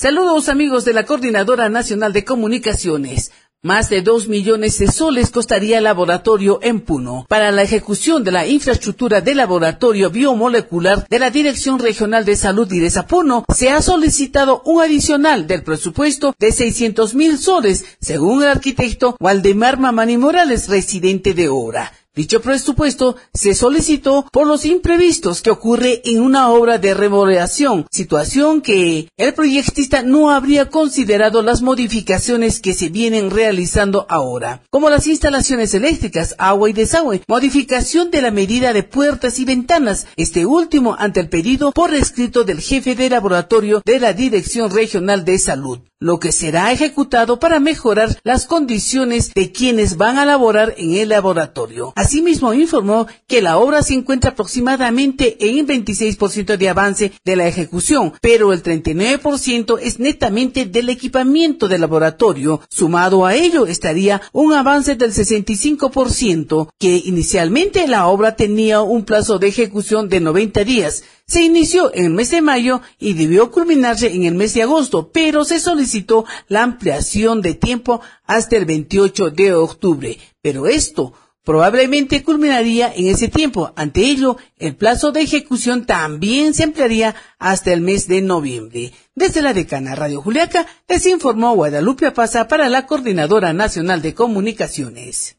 Saludos amigos de la Coordinadora Nacional de Comunicaciones. Más de dos millones de soles costaría el laboratorio en Puno para la ejecución de la infraestructura del laboratorio biomolecular de la Dirección Regional de Salud de Puno. Se ha solicitado un adicional del presupuesto de 600 mil soles, según el arquitecto Waldemar Mamani Morales, residente de Ora. Dicho presupuesto se solicitó por los imprevistos que ocurre en una obra de remodelación, situación que el proyectista no habría considerado las modificaciones que se vienen realizando ahora, como las instalaciones eléctricas, agua y desagüe, modificación de la medida de puertas y ventanas, este último ante el pedido por escrito del jefe de laboratorio de la Dirección Regional de Salud lo que será ejecutado para mejorar las condiciones de quienes van a laborar en el laboratorio. Asimismo, informó que la obra se encuentra aproximadamente en 26% de avance de la ejecución, pero el 39% es netamente del equipamiento del laboratorio. Sumado a ello estaría un avance del 65%, que inicialmente la obra tenía un plazo de ejecución de 90 días se inició en el mes de mayo y debió culminarse en el mes de agosto, pero se solicitó la ampliación de tiempo hasta el 28 de octubre. Pero esto probablemente culminaría en ese tiempo. Ante ello, el plazo de ejecución también se ampliaría hasta el mes de noviembre. Desde la decana Radio Juliaca les informó Guadalupe Pasa para la Coordinadora Nacional de Comunicaciones.